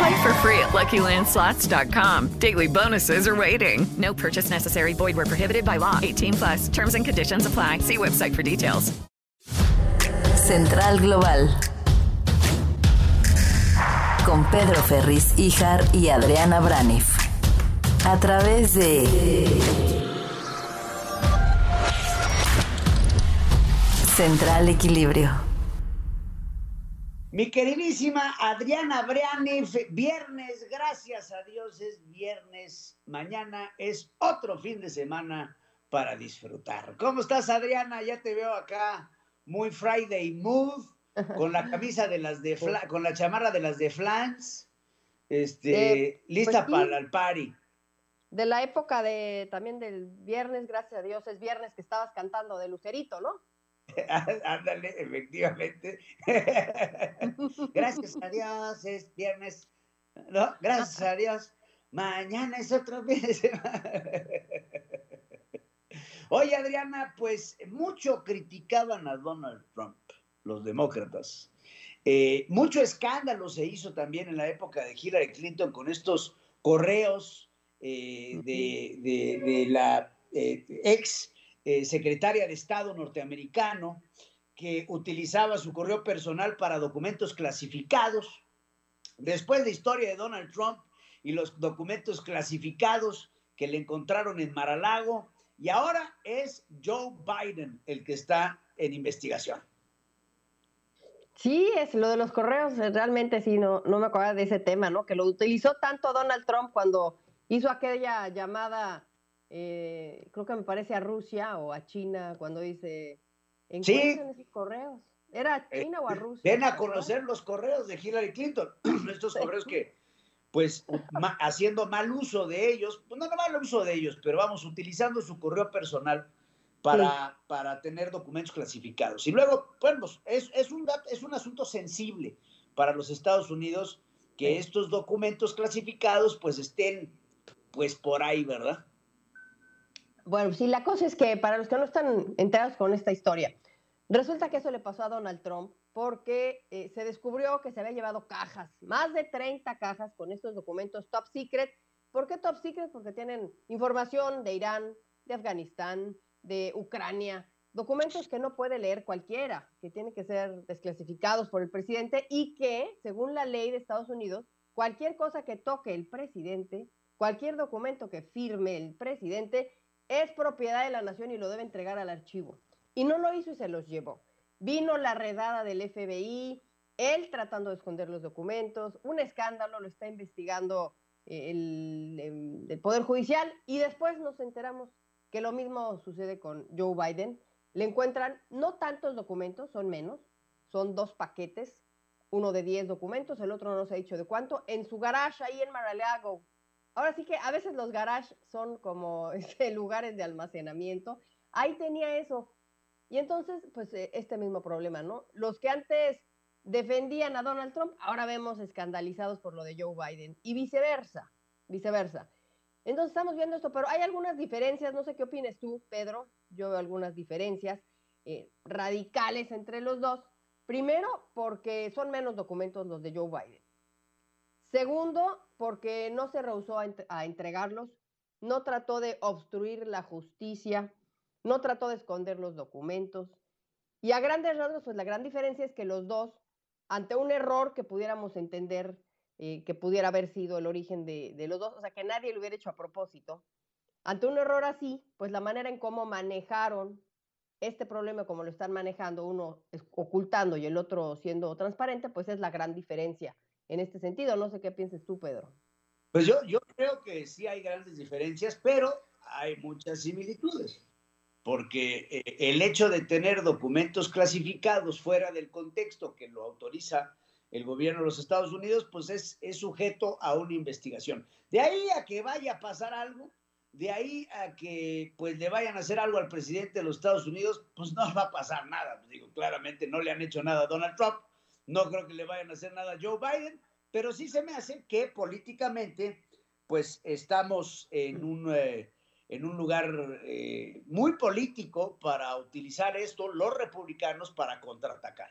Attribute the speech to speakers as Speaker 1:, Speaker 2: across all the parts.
Speaker 1: Play for free at LuckyLandSlots.com. Daily bonuses are waiting. No purchase necessary. Void where prohibited by law. 18 plus. Terms and conditions apply. See website for details.
Speaker 2: Central Global. Con Pedro Ferriz Ijar y Adriana Braniff. A través de Central Equilibrio.
Speaker 3: Mi queridísima Adriana Brianif, viernes, gracias a Dios es viernes, mañana es otro fin de semana para disfrutar. ¿Cómo estás Adriana? Ya te veo acá muy Friday Mood, con la camisa de las de, Fla con la chamarra de las de Flans, este,
Speaker 4: Eh,
Speaker 3: lista
Speaker 4: pues sí.
Speaker 3: para el party.
Speaker 4: De la época de también del viernes, gracias a Dios, es viernes que estabas cantando de Lucerito, ¿no?
Speaker 3: Ándale, efectivamente. Gracias a Dios, es viernes. No, gracias a Dios. Mañana es otro fin de semana. Oye, Adriana, pues mucho criticaban a Donald Trump, los demócratas. Eh, mucho escándalo se hizo también en la época de Hillary Clinton con estos correos eh, de, de- de la eh, ex eh, secretaria de Estado norteamericano que utilizaba su correo personal para documentos clasificados. Después de historia de Donald Trump y los documentos clasificados que le encontraron en Maralago, y ahora es Joe Biden el que está en investigación.
Speaker 4: Sí, es lo de los correos, eh, realmente sí, no, no me acordaba de ese tema, ¿no? Que lo utilizó tanto Donald Trump cuando hizo aquella llamada, eh, creo que me parece a Rusia o a China, cuando dice,
Speaker 3: Sí.
Speaker 4: encuentren esos correos. ¿Era a
Speaker 3: Eh,
Speaker 4: China o a Rusia?
Speaker 3: Ven a conocer los correos de Hillary Clinton, estos correos que, pues, ma- haciendo mal uso de ellos, pues no, no mal uso de ellos, pero vamos, utilizando su correo personal para, para tener documentos clasificados. Y luego, bueno, pues, es, es, un, es un asunto sensible para los Estados Unidos que estos documentos clasificados, pues, estén, pues, por ahí, ¿verdad?
Speaker 4: Bueno, sí, la cosa es que para los que no están enterados con esta historia, resulta que eso le pasó a Donald Trump porque eh, se descubrió que se había llevado cajas, más de 30 cajas con estos documentos top secret. ¿Por qué top secret? Porque tienen información de Irán, de Afganistán, de Ucrania, documentos que no puede leer cualquiera, que tienen que ser desclasificados por el presidente y que, según la ley de Estados Unidos, cualquier cosa que toque el presidente, cualquier documento que firme el presidente, es propiedad de la nación y lo debe entregar al archivo. Y no lo hizo y se los llevó. Vino la redada del FBI, él tratando de esconder los documentos, un escándalo, lo está investigando eh, el, em, el Poder Judicial y después nos enteramos que lo mismo sucede con Joe Biden. Le encuentran no tantos documentos, son menos, son dos paquetes, uno de 10 documentos, el otro no se ha dicho de cuánto, en su garage ahí en Mar-a-Lago. Ahora sí que a veces los garages son como este, lugares de almacenamiento. Ahí tenía eso. Y entonces, pues eh, este mismo problema, ¿no? Los que antes defendían a Donald Trump, ahora vemos escandalizados por lo de Joe Biden. Y viceversa, viceversa. Entonces estamos viendo esto, pero hay algunas diferencias, no sé qué opines tú, Pedro, yo veo algunas diferencias eh, radicales entre los dos. Primero, porque son menos documentos los de Joe Biden. Segundo, porque no se rehusó a, ent- a entregarlos, no trató de obstruir la justicia, no trató de esconder los documentos. Y a grandes rasgos, pues la gran diferencia es que los dos, ante un error que pudiéramos entender eh, que pudiera haber sido el origen de, de los dos, o sea, que nadie lo hubiera hecho a propósito, ante un error así, pues la manera en cómo manejaron este problema, como lo están manejando, uno ocultando y el otro siendo transparente, pues es la gran diferencia en este sentido. No sé qué pienses tú, Pedro.
Speaker 3: Pues yo, yo creo que sí hay grandes diferencias, pero hay muchas similitudes, porque eh, el hecho de tener documentos clasificados fuera del contexto que lo autoriza el gobierno de los Estados Unidos, pues es, es sujeto a una investigación. De ahí a que vaya a pasar algo, de ahí a que pues le vayan a hacer algo al presidente de los Estados Unidos, pues no va a pasar nada. Digo, claramente no le han hecho nada a Donald Trump, no creo que le vayan a hacer nada a Joe Biden, pero sí se me hace que políticamente pues estamos en un, eh, en un lugar eh, muy político para utilizar esto los republicanos para contraatacar.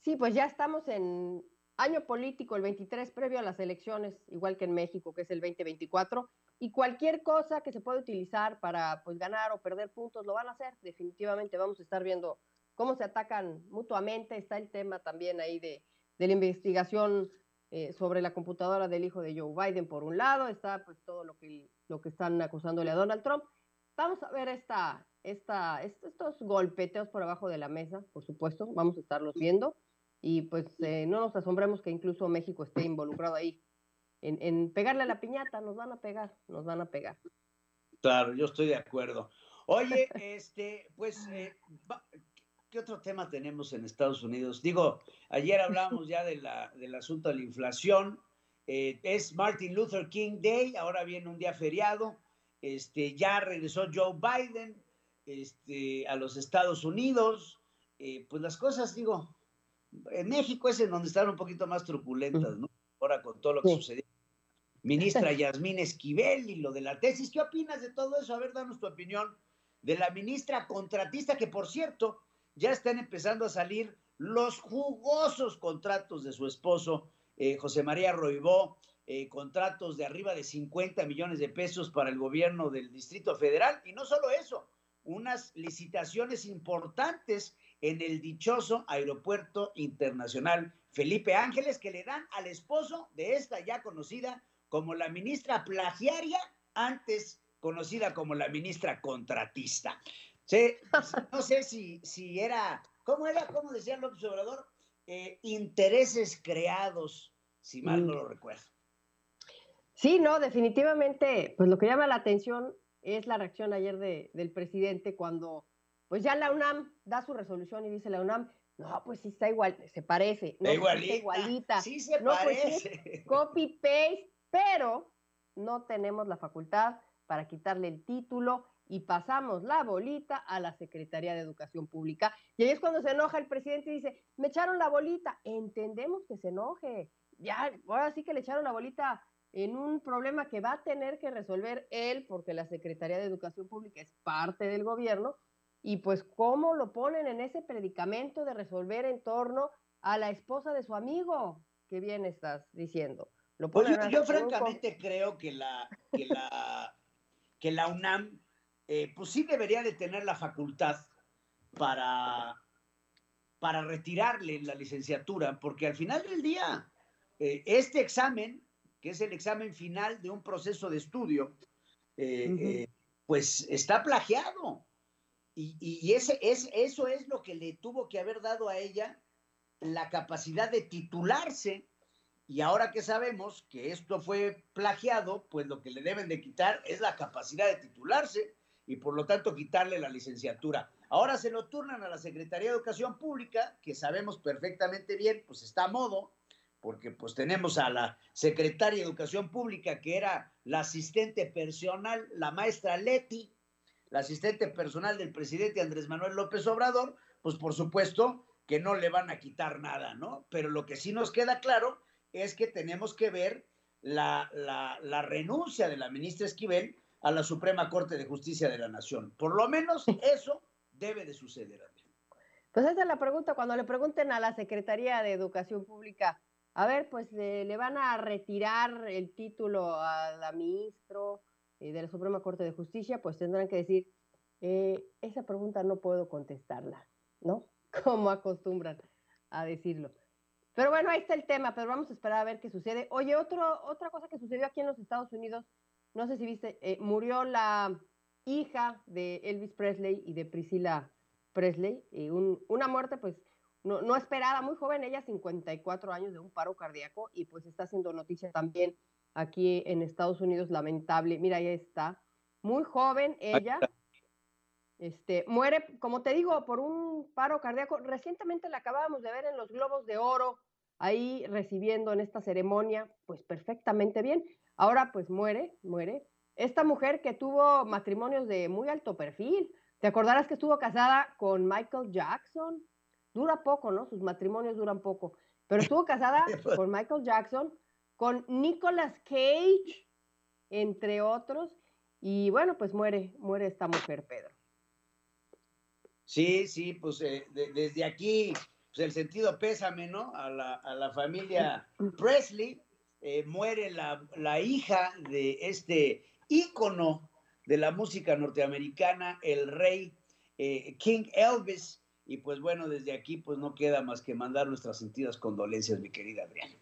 Speaker 4: Sí, pues ya estamos en año político, el 23 previo a las elecciones, igual que en México, que es el 2024, y cualquier cosa que se pueda utilizar para pues ganar o perder puntos lo van a hacer. Definitivamente vamos a estar viendo cómo se atacan mutuamente. Está el tema también ahí de, de la investigación eh, sobre la computadora del hijo de Joe Biden por un lado, está pues todo lo que, lo que están acusándole a Donald Trump. Vamos a ver esta, esta, estos golpeteos por abajo de la mesa, por supuesto, vamos a estarlos viendo y pues eh, no nos asombremos que incluso México esté involucrado ahí en, pegarle a la piñata, nos van a pegar, nos van a pegar.
Speaker 3: Claro, yo estoy de acuerdo. Oye, este, pues, eh, ¿qué otro tema tenemos en Estados Unidos? Digo, ayer hablamos ya de la, del asunto de la inflación. Eh, es Martin Luther King Day, ahora viene un día feriado. Este, ya regresó Joe Biden este, a los Estados Unidos. Eh, pues las cosas, digo, en México es en donde están un poquito más truculentas, ¿no? Ahora con todo lo que sucedió ministra Yasmín Esquivel y lo de la tesis. ¿Qué opinas de todo eso? A ver, danos tu opinión de la ministra contratista, que por cierto, ya están empezando a salir los jugosos contratos de su esposo, eh, José María Roibó, eh, contratos de arriba de 50 millones de pesos para el gobierno del Distrito Federal. Y no solo eso, unas licitaciones importantes en el dichoso Aeropuerto Internacional Felipe Ángeles que le dan al esposo de esta ya conocida como la ministra plagiaria, antes conocida como la ministra contratista. no sé si, si era, ¿cómo era? ¿Cómo decía López Obrador? Eh, intereses creados, si mal no lo mm. recuerdo.
Speaker 4: Sí, no, definitivamente, pues lo que llama la atención es la reacción ayer del presidente cuando, pues ya la UNAM da su resolución y dice la UNAM, no, pues sí está igual, se parece, no,
Speaker 3: igualita,
Speaker 4: está igualita.
Speaker 3: Sí se
Speaker 4: no,
Speaker 3: parece.
Speaker 4: Pues copy paste, pero no tenemos la facultad para quitarle el título y pasamos la bolita a la Secretaría de Educación Pública. Y ahí es cuando se enoja el presidente y dice, me echaron la bolita. Entendemos que se enoje. Ya, ahora sí que le echaron la bolita en un problema que va a tener que resolver él, porque la Secretaría de Educación Pública es parte del gobierno, y pues cómo lo ponen en ese predicamento de resolver en torno a la esposa de su amigo, que bien estás diciendo.
Speaker 3: Pues yo, francamente creo que la, que la, que la UNAM, eh, pues sí debería de tener la facultad para, para retirarle la licenciatura, porque al final del día, eh, este examen, que es el examen final de un proceso de estudio, eh, pues está plagiado. Y, y ese, es, eso es lo que le tuvo que haber dado a ella la capacidad de titularse. Y ahora que sabemos que esto fue plagiado, pues lo que le deben de quitar es la capacidad de titularse y por lo tanto quitarle la licenciatura. Ahora se lo turnan a la Secretaría de Educación Pública, que sabemos perfectamente bien, pues está a modo, porque pues tenemos a la Secretaria de Educación Pública, que era la asistente personal, la maestra Leti, la asistente personal del presidente Andrés Manuel López Obrador, pues por supuesto que no le van a quitar nada, ¿no? Pero lo que sí nos queda claro es que tenemos que ver la, renuncia de la ministra Esquivel a la Suprema Corte de Justicia de la Nación. Por lo menos eso debe de suceder.
Speaker 4: Pues esa es la pregunta, cuando le pregunten a la Secretaría de Educación Pública, a ver, pues le, van a retirar el título a la ministra eh, de la Suprema Corte de Justicia, pues tendrán que decir, eh, esa pregunta no puedo contestarla, ¿no? Como acostumbran a decirlo. Pero bueno, ahí está el tema, pero vamos a esperar a ver qué sucede. Oye, otro, otra cosa que sucedió aquí en los Estados Unidos, no sé si viste, eh, murió la, hija de Elvis Presley y de Priscilla Presley. Y una muerte, pues, no, no, esperada, muy joven, ella 54 años de un paro cardíaco y pues está haciendo noticia también aquí en Estados Unidos, lamentable. Mira, ahí está. Muy joven ella. Este, muere, como te digo, por un paro cardíaco. Recientemente la acabábamos de ver en los Globos de Oro, ahí recibiendo en esta ceremonia, pues perfectamente bien. Ahora pues muere, muere. Esta mujer que tuvo matrimonios de muy alto perfil, te acordarás que estuvo casada con Michael Jackson. Dura poco, ¿no? Sus matrimonios duran poco. Pero estuvo casada con Michael Jackson, con Nicolas Cage, entre otros. Y bueno, pues muere, muere esta mujer, Pedro.
Speaker 3: Sí, sí, pues eh, desde aquí, pues el sentido pésame, ¿no? A la, a la familia Presley. Eh, muere la, la, hija de este ícono de la música norteamericana, el rey eh, King Elvis. Y pues bueno, desde aquí pues no queda más que mandar nuestras sentidas condolencias, mi querida Adriana.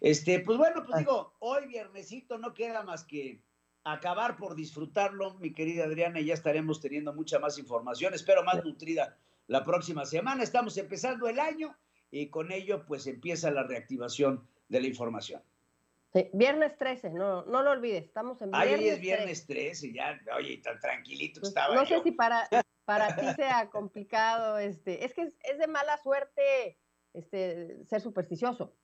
Speaker 3: Este, pues bueno, pues digo, hoy viernesito no queda más que acabar por disfrutarlo, mi querida Adriana, y ya estaremos teniendo mucha más información, espero más nutrida la próxima semana. Estamos empezando el año y con ello pues empieza la reactivación de la información.
Speaker 4: Sí, viernes 13, no, no lo olvides, estamos en viernes
Speaker 3: Ahí es viernes 13, ya, oye, tan tranquilito que
Speaker 4: pues,
Speaker 3: estaba
Speaker 4: No sé si para, para ti sea complicado, este, es que es, es de mala suerte este, ser supersticioso.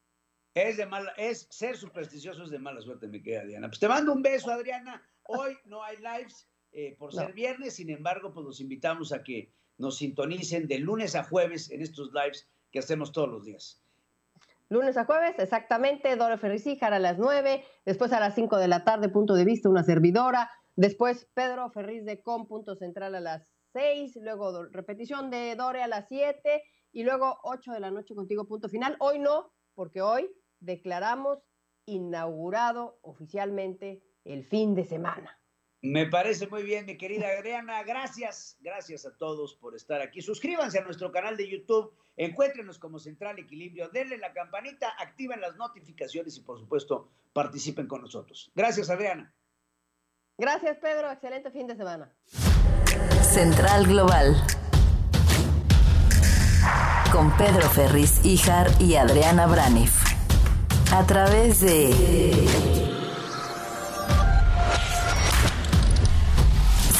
Speaker 3: Es de mala, es ser supersticioso es de mala suerte, me queda Diana. Pues te mando un beso, Adriana. Hoy no hay lives eh, por ser viernes, sin embargo, pues los invitamos a que nos sintonicen de lunes a jueves en estos lives que hacemos todos los días.
Speaker 4: Lunes a jueves, exactamente, Dora Ferriz a las 9, después a las 5 de la tarde, punto de vista, una servidora, después Pedro Ferriz de Com, punto central a las 6, luego repetición de Dore a las 7 y luego 8 de la noche contigo, punto final. Hoy no, porque hoy declaramos inaugurado oficialmente el fin de semana.
Speaker 3: Me parece muy bien, mi querida Adriana. Gracias, gracias a todos por estar aquí. Suscríbanse a nuestro canal de YouTube, encuéntrenos como Central Equilibrio, denle la campanita, activen las notificaciones y por supuesto participen con nosotros. Gracias, Adriana.
Speaker 4: Gracias, Pedro. Excelente fin de semana.
Speaker 2: Central Global. Con Pedro Ferriz, Ijar y Adriana Braniff a través de